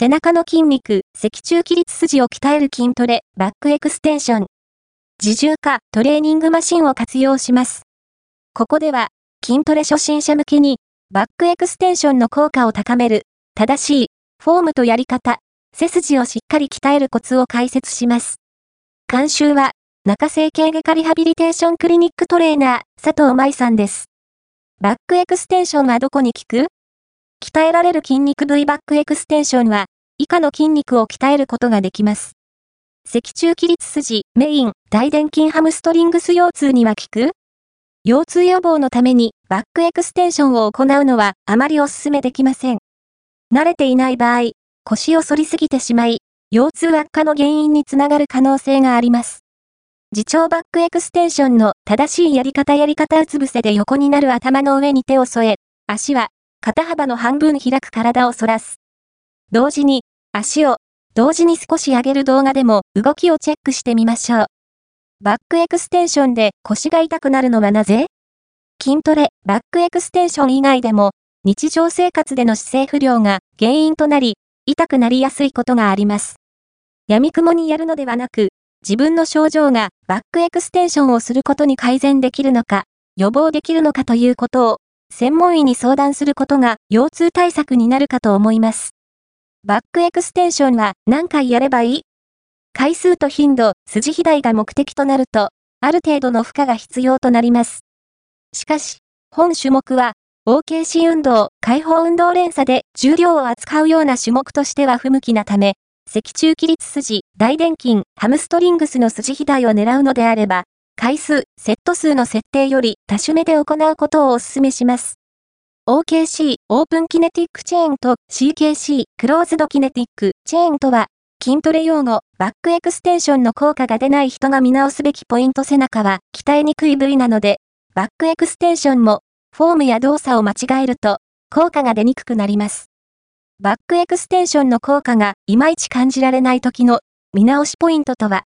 背中の筋肉、脊柱起立筋を鍛える筋トレ、バックエクステンション。自重か、トレーニングマシンを活用します。ここでは、筋トレ初心者向けに、バックエクステンションの効果を高める、正しい、フォームとやり方、背筋をしっかり鍛えるコツを解説します。監修は、中整形外科リハビリテーションクリニックトレーナー、佐藤舞さんです。バックエクステンションはどこに効く？鍛えられる筋肉部位バックエクステンションは、以下の筋肉を鍛えることができます。脊柱起立筋、メイン、大臀筋ハムストリングス腰痛には効く？腰痛予防のためにバックエクステンションを行うのはあまりお勧めできません。慣れていない場合、腰を反りすぎてしまい、腰痛悪化の原因につながる可能性があります。自重バックエクステンションの正しいやり方やり方うつ伏せで横になる頭の上に手を添え、足は肩幅の半分開く体を反らす。同時に、足を、同時に少し上げる動画でも動きをチェックしてみましょう。バックエクステンションで腰が痛くなるのはなぜ？筋トレ、バックエクステンション以外でも、日常生活での姿勢不良が原因となり、痛くなりやすいことがあります。闇雲にやるのではなく、自分の症状がバックエクステンションをすることに改善できるのか、予防できるのかということを専門医に相談することが腰痛対策になるかと思います。バックエクステンションは何回やればいい？回数と頻度、筋肥大が目的となると、ある程度の負荷が必要となります。しかし、本種目は、OKC 運動、解放運動連鎖で重量を扱うような種目としては不向きなため、脊柱起立筋、大臀筋、ハムストリングスの筋肥大を狙うのであれば、回数、セット数の設定より多種目で行うことをお勧めします。OKC、 open kinetic chain と CKC、 closed kinetic chain とは、筋トレ用語、バックエクステンションの効果が出ない人が見直すべきポイント背中は鍛えにくい部位なので、バックエクステンションも、フォームや動作を間違えると、効果が出にくくなります。バックエクステンションの効果がいまいち感じられない時の見直しポイントとは、